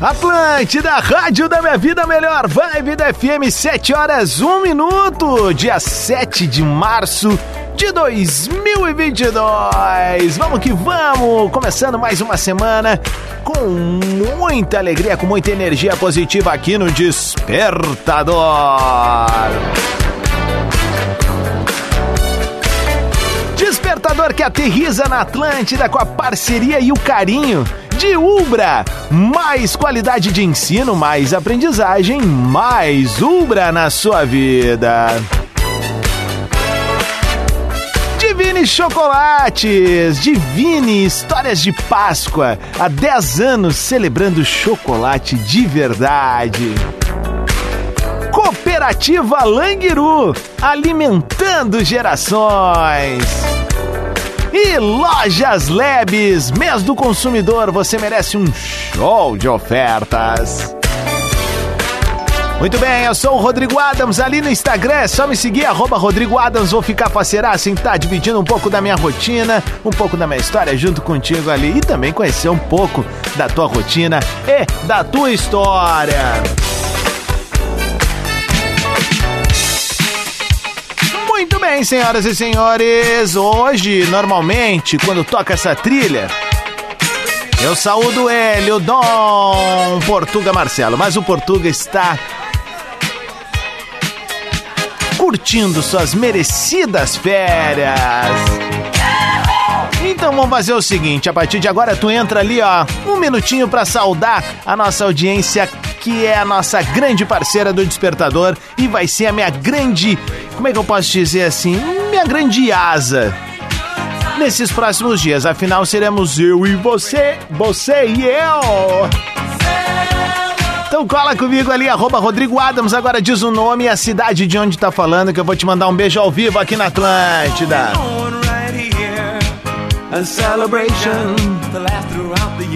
Atlântida, Rádio da Minha Vida Melhor, Vibe da FM, 7 horas 1 minuto, dia 7 de março de 2022. Vamos que vamos! Começando mais uma semana com muita alegria, com muita energia positiva aqui no Despertador. Despertador que aterriza na Atlântida com a parceria e o carinho de Ubra. Mais qualidade de ensino, mais aprendizagem, mais Ubra na sua vida. Divine Chocolates, Divine Histórias de Páscoa, há 10 anos celebrando chocolate de verdade. Cooperativa Languiru, alimentando gerações. E Lojas Lebes, mês do consumidor, você merece um show de ofertas. Muito bem, eu sou o Rodrigo Adams, ali no Instagram é só me seguir, arroba Rodrigo Adams, vou ficar faceira assim, tá dividindo um pouco da minha rotina, um pouco da minha história junto contigo ali e também conhecer um pouco da tua rotina e da tua história. Bem, senhoras e senhores. Hoje, normalmente, quando toca essa trilha, eu saúdo ele, o Dom Portuga Marcelo. Mas o Portuga está curtindo suas merecidas férias. Então vamos fazer o seguinte, a partir de agora tu entra ali, ó, um minutinho para saudar a nossa audiência que é a nossa grande parceira do Despertador e vai ser a minha grande, como é que eu posso dizer assim, minha grande asa nesses próximos dias. Afinal, seremos eu e você, você e eu. Então cola comigo ali, arroba Rodrigo Adams, agora diz o nome e a cidade de onde tá falando, que eu vou te mandar um beijo ao vivo aqui na Atlântida.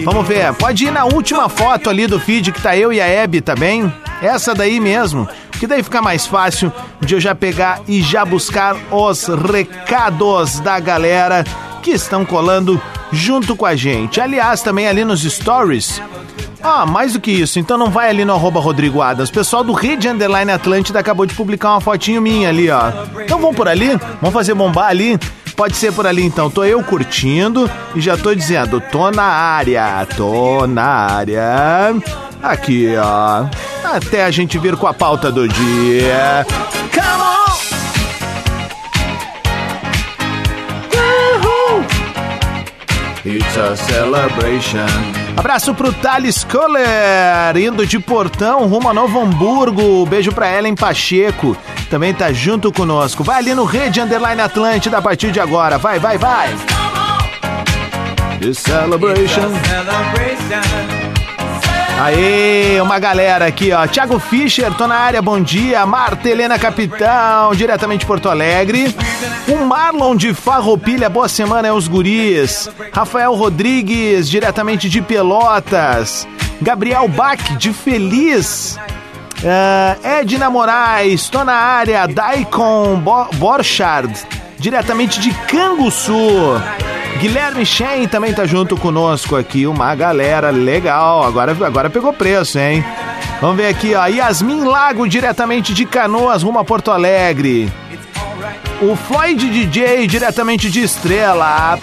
Vamos ver, pode ir na última foto ali do feed que tá eu e a Hebe, tá bem? Essa daí mesmo, que daí fica mais fácil de eu já pegar e já buscar os recados da galera que estão colando junto com a gente. Aliás, também ali nos stories. Ah, mais do que isso, então não vai ali no arroba Rodrigo Adams. O pessoal do Rede Underline Atlântida acabou de publicar uma fotinho minha ali, ó. Então vamos por ali, vamos fazer bombar ali. Pode ser por ali então. Tô eu curtindo e já tô dizendo, tô na área, tô na área. Aqui, ó. Até a gente vir com a pauta do dia. Come on! It's a celebration. Abraço pro Thales Kohler, indo de Portão rumo a Novo Hamburgo. Beijo pra Ellen Pacheco, também tá junto conosco. Vai ali no Rede Underline Atlântida a partir de agora. Vai, vai, vai. The celebration. Aê, uma galera aqui, ó. Thiago Fischer, tô na área, bom dia. Marta Helena Capitão, diretamente de Porto Alegre. O Marlon de Farroupilha, boa semana, é os guris. Rafael Rodrigues, diretamente de Pelotas. Gabriel Bach, de Feliz. Uh, Edna Moraes, tô na área. Daikon Bo Borchard, diretamente de Canguçu. Guilherme Shen também tá junto conosco aqui, uma galera legal. Agora, agora pegou preço, hein? Vamos ver aqui, ó. Yasmin Lago, diretamente de Canoas, rumo a Porto Alegre. O Floyd DJ, diretamente de Estrela.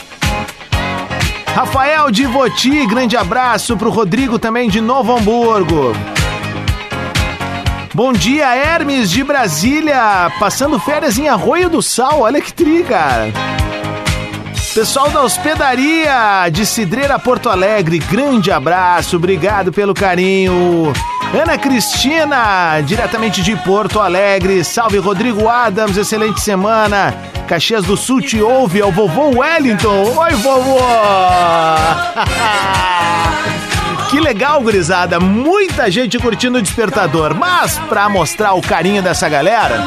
Rafael Divoti, grande abraço pro Rodrigo também de Novo Hamburgo. Bom dia, Hermes de Brasília, passando férias em Arroio do Sal, olha que tri, cara. Pessoal da hospedaria de Cidreira Porto Alegre, grande abraço, obrigado pelo carinho. Ana Cristina, diretamente de Porto Alegre, salve Rodrigo Adams, excelente semana. Caxias do Sul te ouve, é o vovô Wellington. Oi, vovô! Que legal, gurizada. Muita gente curtindo o despertador. Mas, pra mostrar o carinho dessa galera.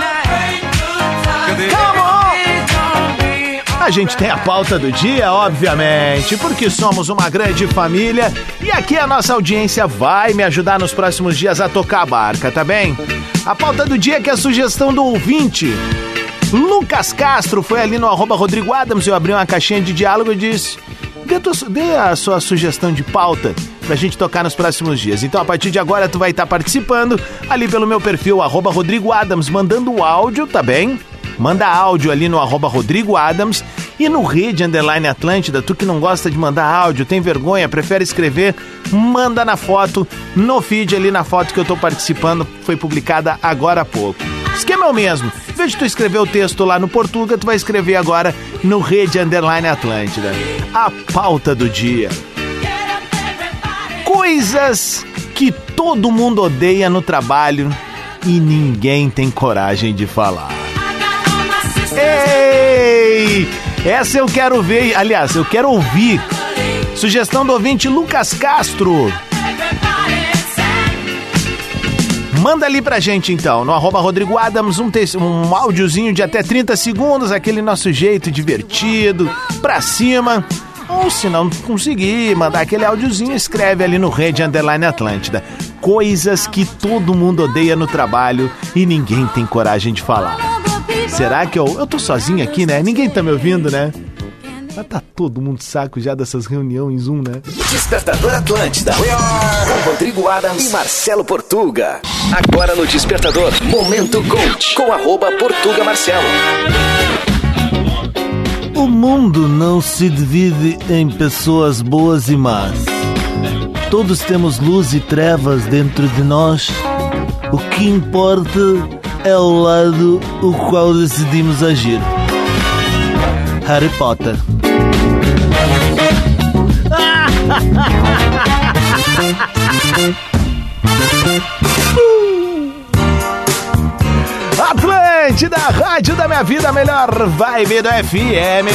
A gente tem a pauta do dia, obviamente, porque somos uma grande família e aqui a nossa audiência vai me ajudar nos próximos dias a tocar a barca, tá bem? A pauta do dia que é a sugestão do ouvinte. Lucas Castro foi ali no arroba Rodrigo Adams, eu abri uma caixinha de diálogo e disse: dê, dê a sua sugestão de pauta pra gente tocar nos próximos dias. Então, a partir de agora, tu vai estar participando ali pelo meu perfil, arroba Rodrigo Adams, mandando o áudio, tá bem? Manda áudio ali no arroba Rodrigo Adams e no Rede Underline Atlântida, tu que não gosta de mandar áudio, tem vergonha, prefere escrever, manda na foto, no feed ali na foto que eu tô participando, foi publicada agora há pouco. Esquema é o mesmo. Em vez de tu escrever o texto lá no Portuga, tu vai escrever agora no Rede Underline Atlântida. A pauta do dia. Coisas que todo mundo odeia no trabalho e ninguém tem coragem de falar. Ei! Essa eu quero ver, aliás, eu quero ouvir. Sugestão do ouvinte Lucas Castro. Manda ali pra gente então, no arroba Rodrigo Adams, um, um áudiozinho de até 30 segundos, aquele nosso jeito divertido, pra cima. Ou se não conseguir mandar aquele áudiozinho, escreve ali no Rede Underline Atlântida. Coisas que todo mundo odeia no trabalho e ninguém tem coragem de falar. Será que eu. Eu tô sozinho aqui, né? Ninguém tá me ouvindo, né? Mas tá todo mundo saco já dessas reuniões em Zoom, né? Despertador Atlântida. Com Rodrigo Adams e Marcelo Portuga. Agora no Despertador, Momento Coach. Com arroba Portuga Marcelo. O mundo não se divide em pessoas boas e más. Todos temos luz e trevas dentro de nós. O que importa é o lado o qual decidimos agir. Harry Potter. Atlântida, rádio da minha vida, a melhor vibe do FM.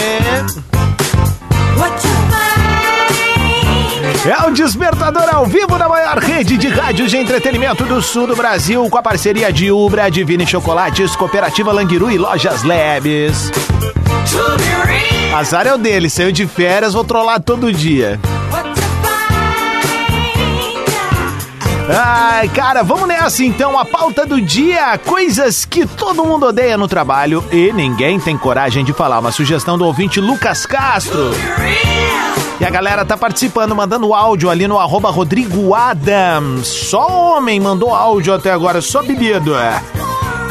É o Despertador ao vivo da maior rede de rádios de entretenimento do sul do Brasil, com a parceria de Ubra, Divine Chocolates, Cooperativa Languiru e Lojas Labs. Azar é o dele, saiu de férias, vou trollar todo dia. Ai, cara, vamos nessa então. A pauta do dia: coisas que todo mundo odeia no trabalho e ninguém tem coragem de falar. Uma sugestão do ouvinte Lucas Castro. E a galera tá participando, mandando áudio ali no arroba Rodrigo Adams. Só homem mandou áudio até agora, só bebido.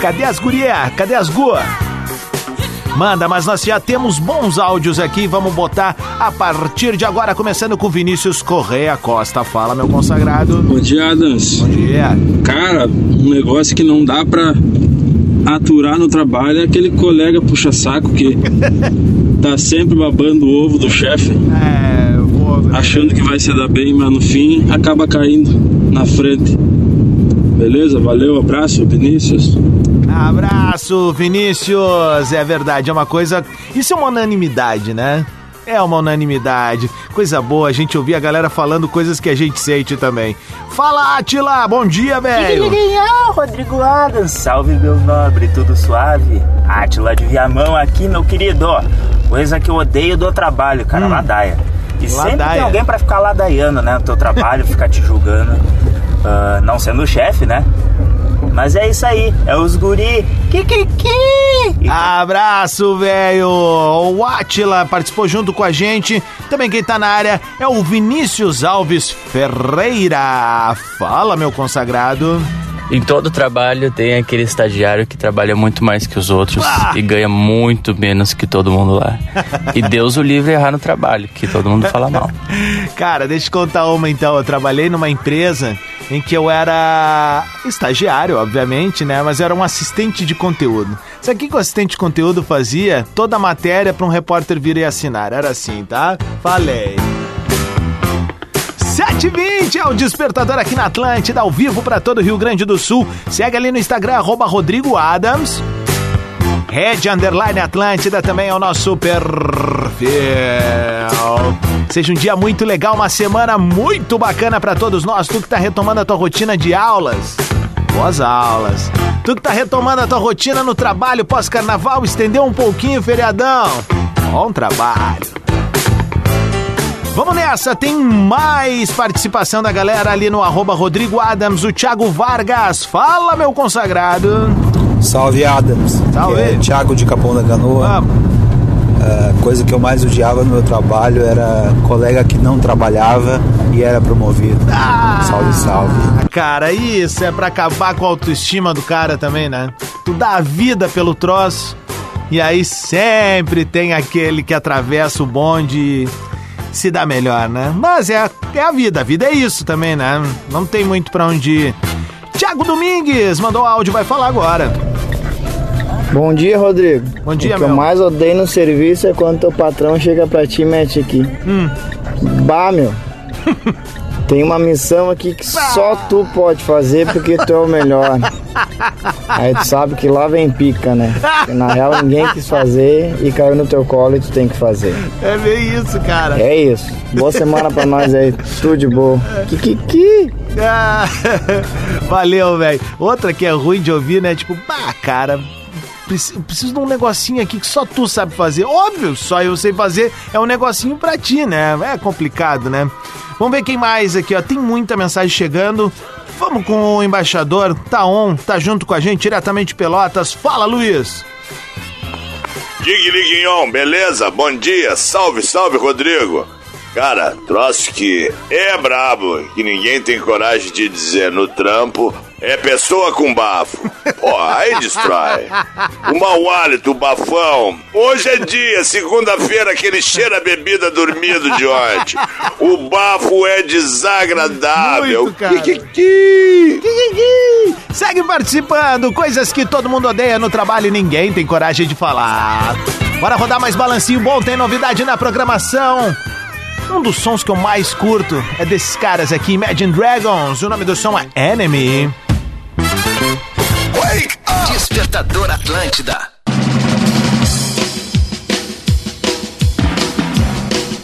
Cadê as guria? Cadê as gu? Manda, mas nós já temos bons áudios aqui, vamos botar a partir de agora, começando com Vinícius Correia Costa. Fala, meu consagrado. Bom dia, Adams. Bom dia. Cara, um negócio que não dá pra aturar no trabalho é aquele colega puxa-saco que tá sempre babando o ovo do chefe, É, vou... achando que vai se dar bem, mas no fim acaba caindo na frente. Beleza? Valeu, abraço, Vinícius. Abraço, Vinícius. É verdade, é uma coisa. Isso é uma unanimidade, né? É uma unanimidade. Coisa boa a gente ouvir a galera falando coisas que a gente sente também. Fala, Atila! Bom dia, velho! Rodrigo Adams, salve meu nobre, tudo suave? Átila de Viamão aqui, meu querido. Coisa que eu odeio do trabalho, cara, ladaia. E sempre Ladaia. tem alguém pra ficar ladaiando, né, no teu trabalho, ficar te julgando. Ah, não sendo o chefe, né? Mas é isso aí, é os guri. E Abraço, velho! O Atila participou junto com a gente. Também quem tá na área é o Vinícius Alves Ferreira. Fala, meu consagrado. Em todo trabalho tem aquele estagiário que trabalha muito mais que os outros Ah! e ganha muito menos que todo mundo lá. E Deus o livre errar no trabalho, que todo mundo fala mal. Cara, deixa eu contar uma então. Eu trabalhei numa empresa em que eu era estagiário, obviamente, né? Mas eu era um assistente de conteúdo. Sabe o que, que o assistente de conteúdo fazia? Toda a matéria para um repórter vir e assinar. Era assim, tá? Falei. 7h20 é o Despertador aqui na Atlântida, ao vivo para todo o Rio Grande do Sul. Segue ali no Instagram, arroba Rodrigo Adams. Red Underline Atlântida também é o nosso perfil. Seja um dia muito legal, uma semana muito bacana para todos nós. Tu que tá retomando a tua rotina de aulas. Boas aulas. Tu que tá retomando a tua rotina no trabalho pós-carnaval, estendeu um pouquinho o feriadão. Bom trabalho. Vamos nessa, tem mais participação da galera ali no arroba Rodrigo Adams, o Thiago Vargas. Fala, meu consagrado. Salve Adams. Salve. É Thiago de Capão da Canoa. Vamos. A coisa que eu mais odiava no meu trabalho era colega que não trabalhava e era promovido. Salve, salve. Ah, Cara, isso é pra acabar com a autoestima do cara também, né? Tu dá a vida pelo troço e aí sempre tem aquele que atravessa o bonde se dá melhor, né? Mas é é a vida, a vida é isso também, né? Não tem muito pra onde ir. Tiago Domingues mandou áudio, vai falar agora. Bom dia, Rodrigo. Bom dia, O que eu meu. mais odeio no serviço é quando teu patrão chega pra ti e mete aqui. Hum. Bah, meu. Tem uma missão aqui que só tu pode fazer porque tu é o melhor. Aí tu sabe que lá vem pica, né? Porque na real ninguém quis fazer e caiu no teu colo e tu tem que fazer. É bem isso, cara. É isso. Boa semana pra nós aí. Tudo de boa. Kikiki. Ah, Valeu, velho. Outra que é ruim de ouvir, né? Tipo, bah, cara, preci- preciso de um negocinho aqui que só tu sabe fazer. Óbvio, só eu sei fazer. É um negocinho pra ti, né? É complicado, né? Vamos ver quem mais aqui, ó. Tem muita mensagem chegando. Vamos com o embaixador. Tá on, tá junto com a gente diretamente de Pelotas. Fala, Luiz. Dig beleza? Bom dia, salve, salve, Rodrigo. Cara, troço que é brabo, que ninguém tem coragem de dizer no trampo, é pessoa com bafo. Pô, aí destrói. O mau hálito, o bafão. Hoje é dia, segunda-feira, aquele cheiro a bebida dormido de ontem. O bafo é desagradável. Muito, cara. Kikiki. Segue participando, coisas que todo mundo odeia no trabalho e ninguém tem coragem de falar. Bora rodar mais balancinho bom, tem novidade na programação. Um dos sons que eu mais curto é desses caras aqui, Imagine Dragons. O nome do som é Enemy. Despertador Atlântida.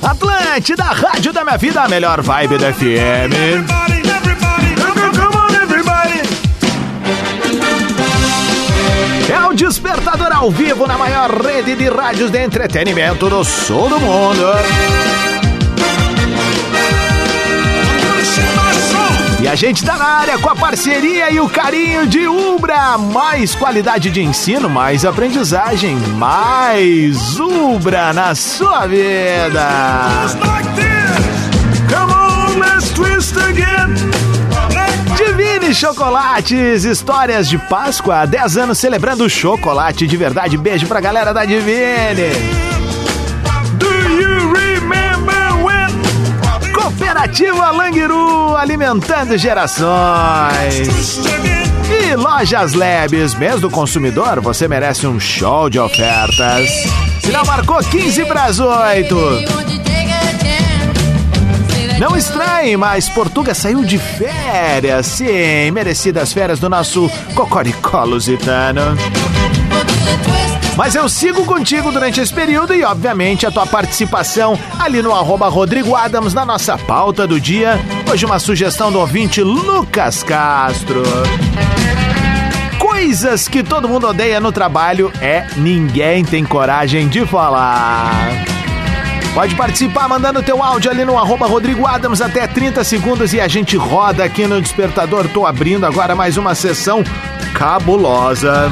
Atlântida, rádio da minha vida, a melhor vibe da FM. É o Despertador ao vivo na maior rede de rádios de entretenimento do sul do mundo. E a gente tá na área com a parceria e o carinho de Ubra. Mais qualidade de ensino, mais aprendizagem, mais Ubra na sua vida. Come on, let's twist again. Divine Chocolates, histórias de Páscoa, 10 anos celebrando chocolate de verdade. Beijo pra galera da Divine. Cooperativa Langiru, alimentando gerações. E Lojas Labs, mês do consumidor, você merece um show de ofertas. Não marcou 15 para as 8. Não estranhe, mas Portuga saiu de férias. Sim, merecidas férias do nosso Cocoricó lusitano. Mas eu sigo contigo durante esse período e, obviamente, a tua participação ali no arroba Rodrigo Adams na nossa pauta do dia. Hoje uma sugestão do ouvinte Lucas Castro. Coisas que todo mundo odeia no trabalho é ninguém tem coragem de falar. Pode participar mandando teu áudio ali no arroba Rodrigo Adams até 30 segundos e a gente roda aqui no Despertador. Tô abrindo agora mais uma sessão cabulosa.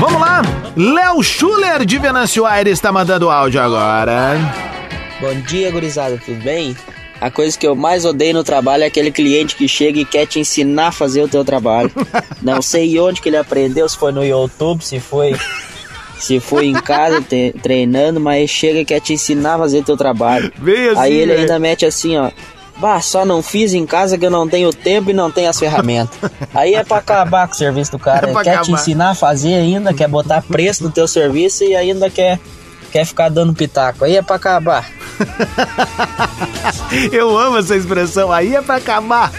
Vamos lá, Léo Schuller de Venâncio Aires está mandando áudio agora. Bom dia, gurizada, tudo bem? A coisa que eu mais odeio no trabalho é aquele cliente que chega e quer te ensinar a fazer o teu trabalho. Não sei onde que ele aprendeu, se foi no YouTube, se foi se foi em casa te- treinando, mas chega e quer te ensinar a fazer o teu trabalho. Bem assim, Aí ele né? ainda mete assim, ó. Bah, só não fiz em casa que eu não tenho tempo e não tenho as ferramentas. Aí é pra acabar com o serviço do cara. É quer te acabar. ensinar a fazer ainda, quer botar preço no teu serviço e ainda quer, quer ficar dando pitaco. Aí é pra acabar. Eu amo essa expressão, aí é pra acabar.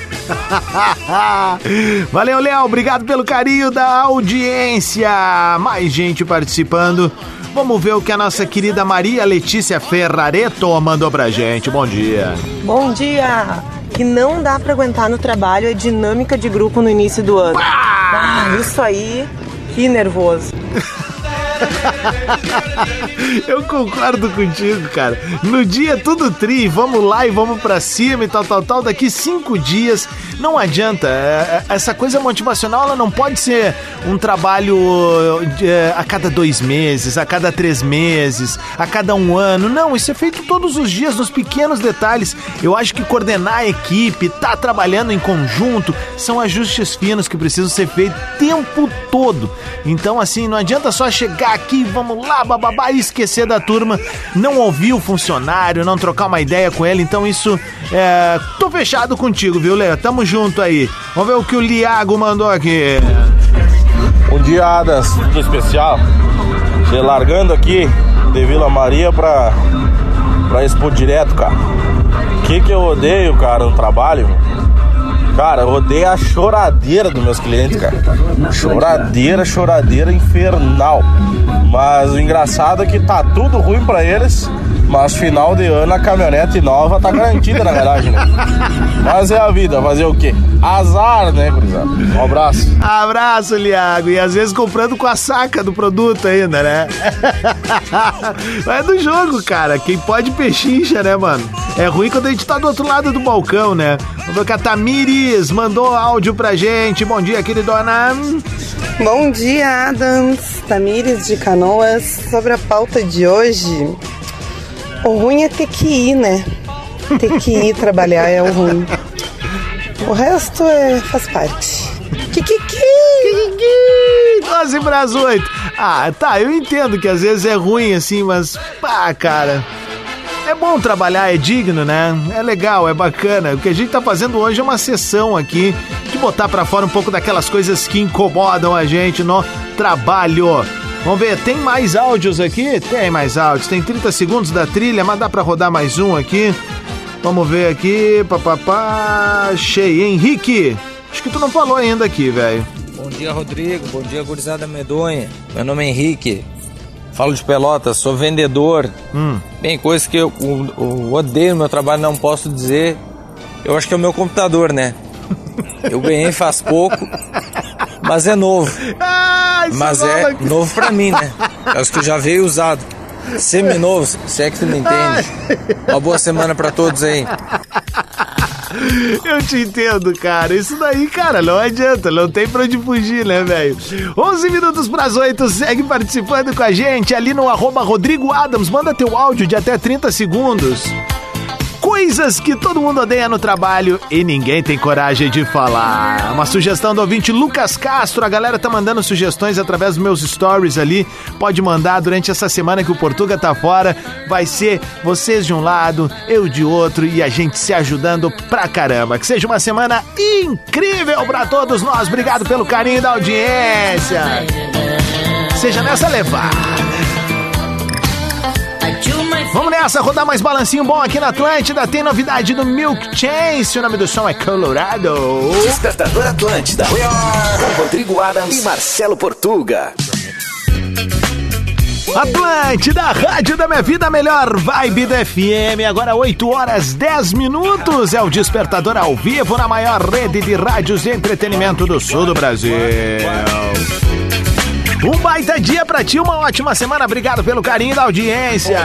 Valeu, Léo, obrigado pelo carinho da audiência. Mais gente participando. Vamos ver o que a nossa querida Maria Letícia Ferrareto mandou pra gente. Bom dia. Bom dia! Que não dá pra aguentar no trabalho é dinâmica de grupo no início do ano. Ah, isso aí, que nervoso. Eu concordo contigo, cara. No dia tudo tri, vamos lá e vamos pra cima e tal, tal, tal. Daqui cinco dias, não adianta. É, é, Essa coisa motivacional, ela não pode ser um trabalho é, a cada dois meses, a cada três meses, a cada um ano. Não, isso é feito todos os dias, nos pequenos detalhes. Eu acho que coordenar a equipe, tá trabalhando em conjunto, são ajustes finos que precisam ser feitos o tempo todo. Então, assim, não adianta só chegar aqui, vamos lá, bababá, e esquecer da turma, não ouvir o funcionário, não trocar uma ideia com ele. Então, isso, é... tô fechado contigo, viu, Léo? Tamo junto aí. Vamos ver o que o Liago mandou aqui. Bom dia, Adas, tudo especial. Você largando aqui de Vila Maria pra, pra Expo Direto, cara. O que, que eu odeio, cara, no trabalho? Cara, eu odeio a choradeira dos meus clientes, cara. Choradeira, choradeira infernal. Mas o engraçado é que tá tudo ruim pra eles. Mas final de ano a caminhonete nova tá garantida na garagem, né? Mas é a vida, fazer o quê? Azar, né, gurizada? Um abraço. Abraço, Liago. E às vezes comprando com a saca do produto ainda, né? Mas é do jogo, cara. Quem pode pechincha, né, mano? É ruim quando a gente tá do outro lado do balcão, né? Vamos ver que a Tamires mandou áudio pra gente. Bom dia, queridona. Bom dia, Adams, Tamires de Canoas. Sobre a pauta de hoje, o ruim é ter que ir, né? Ter que ir trabalhar é o ruim. O resto é, faz parte. Kikiki! 12 pras 8. Ah, tá, eu entendo que às vezes é ruim assim, mas pá, cara. É bom trabalhar, é digno, né? É legal, é bacana. O que a gente tá fazendo hoje é uma sessão aqui de botar pra fora um pouco daquelas coisas que incomodam a gente no trabalho. Vamos ver, tem mais áudios aqui? Tem mais áudios. Tem 30 segundos da trilha, mas dá pra rodar mais um aqui. Vamos ver aqui. Papapá. Cheio. Henrique. Acho que tu não falou ainda aqui, velho. Bom dia, Rodrigo. Bom dia, gurizada medonha. Meu nome é Henrique. Falo de Pelotas, sou vendedor. Hum. Bem, coisa que eu, eu- eu odeio no meu trabalho, não posso dizer. Eu acho que é o meu computador, né? Eu ganhei faz pouco, mas é novo. Ah, Mas é novo pra mim, né? É os que já veio usado. Semi-novo, se é que tu me entende. Uma boa semana pra todos aí. Eu te entendo, cara. Isso daí, cara, não adianta. Não tem pra onde fugir, né, velho? 11 minutos pras 8. Segue participando com a gente ali no arroba Rodrigo Adams. Manda teu áudio de até 30 segundos. Coisas que todo mundo odeia no trabalho e ninguém tem coragem de falar. Uma sugestão do ouvinte Lucas Castro. A galera tá mandando sugestões através dos meus stories ali. Pode mandar durante essa semana que o Portuga tá fora. Vai ser vocês de um lado, eu de outro e a gente se ajudando pra caramba. Que seja uma semana incrível pra todos nós. Obrigado pelo carinho da audiência. Seja nessa levada. Vamos nessa, rodar mais balancinho bom aqui na Atlântida. Tem novidade do Milk Chance. O nome do som é Colorado. Despertador Atlântida. Com Rodrigo Adams e Marcelo Portuga. Atlântida, rádio da minha vida, a melhor vibe do FM. Agora 8 horas 10 minutos. É o Despertador ao vivo na maior rede de rádios de entretenimento do sul do Brasil. Um baita dia pra ti, uma ótima semana. Obrigado pelo carinho da audiência.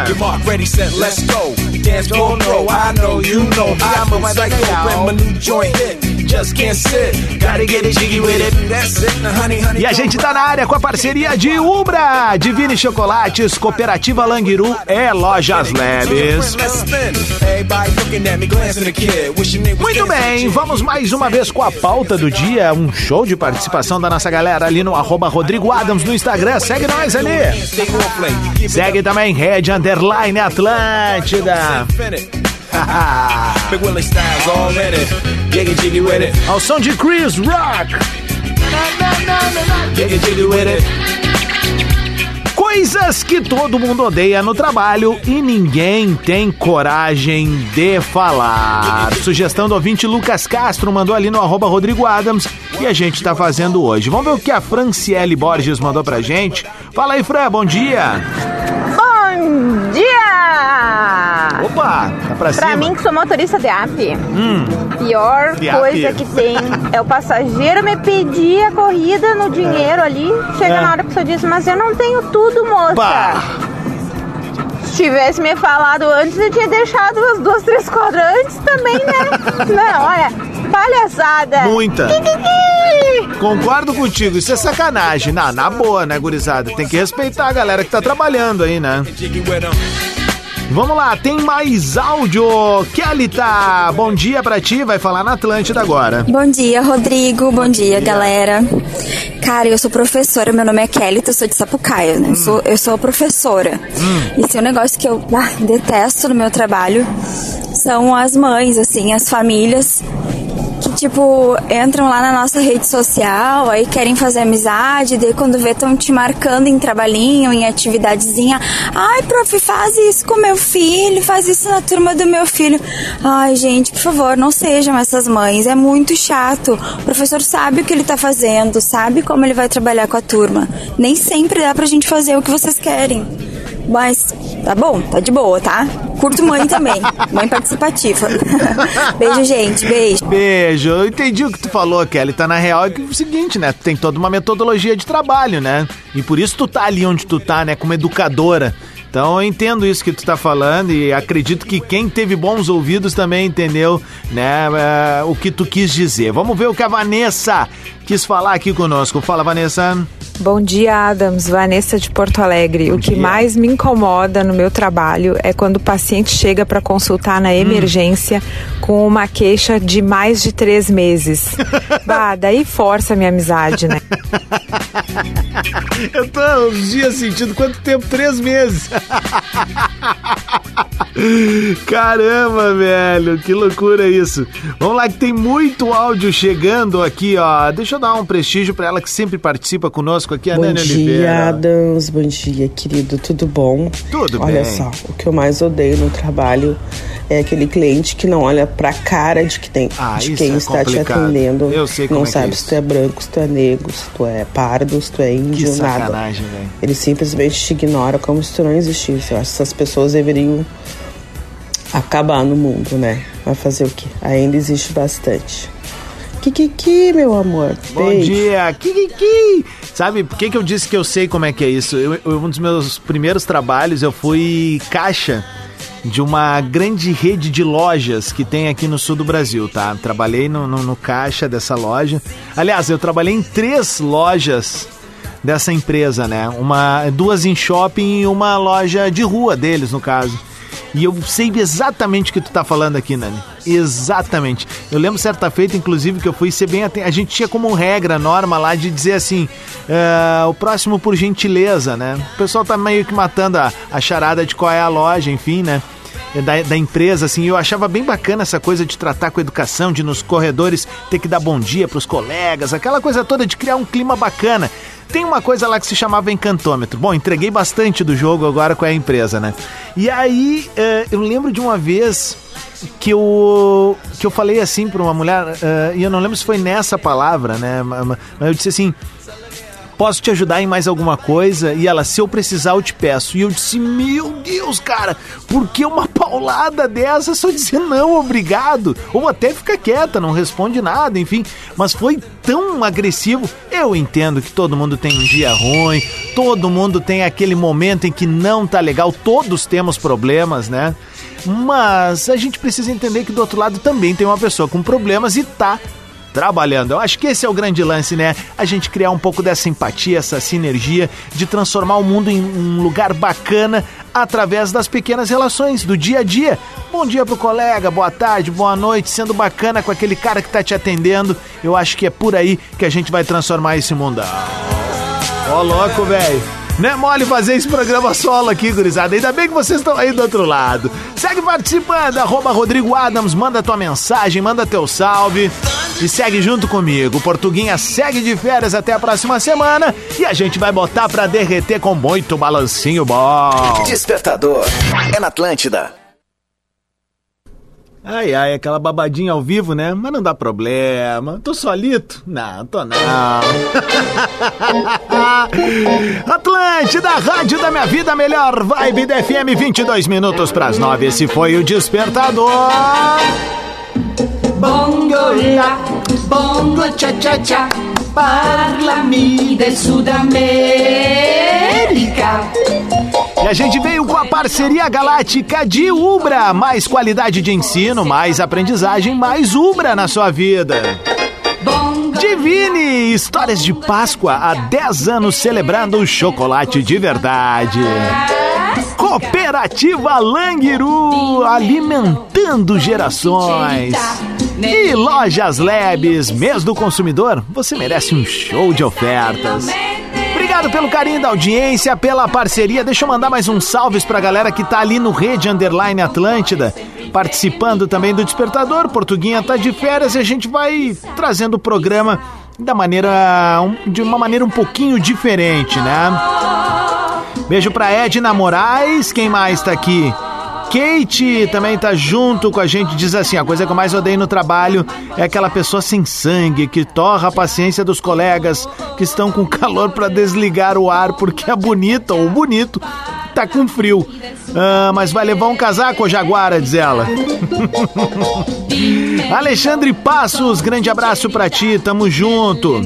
Dance floor. No, I know, you know. I move psycho when my new joint hit. Just can't sit. Gotta get it jiggy with it. That's it. Now, honey, honey. E a gente tá na área com a parceria de Ubra, Divine Chocolates, Cooperativa Languiru é Lojas Leves. Muito bem, vamos mais uma vez com a pauta do dia, um show de participação da nossa galera ali no arroba Rodrigo Adams no Instagram, segue nós ali. Segue também Red Underline Atlântida. Big Willie Styles all in it. Jiggy jiggy with it. Ao som de Chris Rock. Coisas que todo mundo odeia no trabalho e ninguém tem coragem de falar. Sugestão do ouvinte Lucas Castro mandou ali no arroba Rodrigo Adams e a gente tá fazendo hoje. Vamos ver o que a Franciele Borges mandou pra gente. Fala aí, Fran, bom dia. Bom Opa, tá pra cima. Pra mim que sou motorista de app, Hum, pior De coisa app. que tem é o passageiro me pedir a corrida no dinheiro ali. Chega É. na hora que pessoa diz, mas eu não tenho tudo, moça. Pá. Se tivesse me falado antes, eu tinha deixado umas duas, três quadras antes também, né? não, olha, palhaçada. Muita. Kikiki. concordo contigo, isso é sacanagem. Na, na boa, né, gurizada? Tem que respeitar a galera que tá trabalhando aí, né? Vamos lá, tem mais áudio. Kelly tá. Bom dia pra ti, vai falar na Atlântida agora. Bom dia, Rodrigo. Bom dia, galera. Cara, eu sou professora, meu nome é Kelly, eu sou de Sapucaia, né? Eu, sou, eu sou professora. E se é um negócio que eu ah, detesto no meu trabalho são as mães, assim, as famílias tipo, entram lá na nossa rede social, aí querem fazer amizade, daí quando vê estão te marcando em trabalhinho, em atividadezinha. Ai, prof, faz isso com meu filho, faz isso na turma do meu filho. Ai, gente, por favor, não sejam essas mães, é muito chato. O professor sabe o que ele tá fazendo, sabe como ele vai trabalhar com a turma. Nem sempre dá pra gente fazer o que vocês querem. Mas tá bom, tá de boa, tá? Curto mãe também, mãe participativa. Beijo, gente, beijo. Beijo, eu entendi o que tu falou, Kelly. Tá na real é que é o seguinte, né? Tu tem toda uma metodologia de trabalho, né? E por isso tu tá ali onde tu tá, né? Como educadora. Então eu entendo isso que tu tá falando e acredito que quem teve bons ouvidos também entendeu, né, eh, o que tu quis dizer. Vamos ver o que a Vanessa quis falar aqui conosco. Fala, Vanessa. Bom dia, Adams. Vanessa de Porto Alegre. o que mais me incomoda no meu trabalho é quando o paciente chega para consultar na emergência com uma queixa de mais de três meses. bah, daí força a minha amizade, né? Eu tô uns dias sentindo quanto tempo? Três meses. Caramba, velho, que loucura isso. Vamos lá que tem muito áudio chegando aqui, ó. Deixa eu dar um prestígio pra ela que sempre participa conosco aqui, a Bom Nani dia, Oliveira. Adams. Bom dia, querido. Tudo bom? Tudo Olha bem. só, o que eu mais odeio no trabalho é aquele cliente que não olha pra cara de, que tem, Ah, de quem é está te complicado. atendendo. Eu sei como não é é sabe isso. se tu é branco, se tu é negro, se tu é pardo, se tu é índio, Que nada. sacanagem, velho. Ele simplesmente te ignora como se tu não existisse. Eu acho que essas pessoas deveriam acabar no mundo, né? Vai fazer o quê? Ainda existe bastante. Kikiki, meu amor. Bom Beijo. dia, Kikiki! Sabe por que, que eu disse que eu sei como é que é isso? Eu, eu- um dos meus primeiros trabalhos, eu fui caixa de uma grande rede de lojas que tem aqui no sul do Brasil, tá? Trabalhei no, no- no caixa dessa loja. Aliás, eu trabalhei em três lojas dessa empresa, né? Uma, duas em shopping e uma loja de rua deles, no caso. E eu sei exatamente o que tu tá falando aqui, Nani. Exatamente. Eu lembro certa feita, inclusive, que eu fui ser bem atento. A gente tinha como regra, norma lá, de dizer assim: "Ah, o próximo por gentileza, né? O pessoal tá meio que matando a, a charada de qual é a loja, enfim, né? Da, da empresa, assim, eu achava bem bacana essa coisa de tratar com educação, de nos corredores ter que dar bom dia pros colegas, aquela coisa toda de criar um clima bacana. Tem uma coisa lá que se chamava encantômetro. Bom, entreguei bastante do jogo agora com a empresa, né? E aí, eh, eu lembro de uma vez que eu, que eu falei assim pra uma mulher, eh, e eu não lembro se foi nessa palavra, né? ma- ma- Mas eu disse assim: posso te ajudar em mais alguma coisa? E ela, se eu precisar, eu te peço. E eu disse, meu Deus, cara, por que uma paulada dessa? Só dizer não, obrigado. Ou até fica quieta, não responde nada, enfim. Mas foi tão agressivo. Eu entendo que todo mundo tem um dia ruim, todo mundo tem aquele momento em que não tá legal, todos temos problemas, né? Mas a gente precisa entender que do outro lado também tem uma pessoa com problemas e tá trabalhando. Eu acho que esse é o grande lance, né? A gente criar um pouco dessa empatia, essa sinergia de transformar o mundo em um lugar bacana através das pequenas relações do dia a dia. Bom dia pro colega, boa tarde, boa noite, sendo bacana com aquele cara que tá te atendendo. Eu acho que é por aí que a gente vai transformar esse mundão. Ó, louco, velho. Não é mole fazer esse programa solo aqui, gurizada. Ainda bem que vocês estão aí do outro lado. Segue participando, arroba Rodrigo Adams, manda tua mensagem, manda teu salve. E segue junto comigo. Portuguinha segue de férias até a próxima semana. E a gente vai botar pra derreter com muito balancinho bom. Despertador. É na Atlântida. Ai, ai, aquela babadinha ao vivo, né? Mas não dá problema. Tô solito? Não, tô não. Atlântida, rádio da minha vida, melhor vibe da FM, 22 minutos pras 9. Esse foi o Despertador. Bongo la, bongo cha cha cha, parlami del Sud America. E a gente veio com a parceria galáctica de Ubra. Mais qualidade de ensino, mais aprendizagem, mais Ubra na sua vida. Divine, histórias de Páscoa há 10 anos celebrando o chocolate de verdade. Cooperativa Langiru, alimentando gerações. E Lojas Labs, mês do consumidor, você merece um show de ofertas. Obrigado pelo carinho da audiência, pela parceria. Deixa eu mandar mais uns salves pra galera que tá ali no Rede Underline Atlântida, participando também do Despertador. Portuguinha tá de férias e a gente vai trazendo o programa da maneira de uma maneira um pouquinho diferente, né? Beijo pra Edna Moraes, quem mais tá aqui? Kate também tá junto com a gente, diz assim: a coisa que eu mais odeio no trabalho é aquela pessoa sem sangue que torra a paciência dos colegas que estão com calor para desligar o ar porque a bonita ou bonito tá com frio. Ah, mas vai levar um casaco, Jaguara, diz ela. Alexandre Passos, grande abraço pra ti, tamo junto.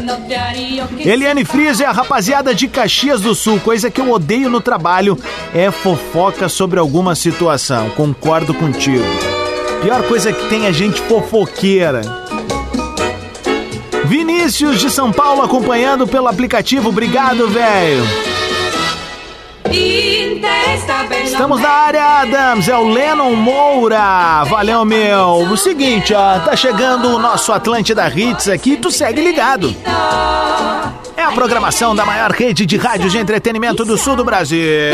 Eliane Frias é a rapaziada de Caxias do Sul. Coisa que eu odeio no trabalho é fofoca sobre alguma situação. Concordo contigo. Pior coisa que tem é gente fofoqueira. Vinícius de São Paulo acompanhando pelo aplicativo. Obrigado, velho. Estamos na área, Adams, é o Lennon Moura. Valeu, meu. O seguinte, ó, tá chegando o nosso Atlântida Hits aqui, tu segue ligado. É a programação da maior rede de rádios de entretenimento do sul do Brasil.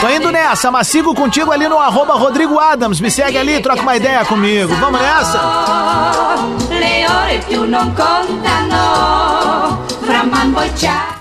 Tô indo nessa, mas sigo contigo ali no arroba Rodrigo Adams. Me segue ali, troca uma ideia comigo. Vamos nessa? Le ore più non contano, fra man.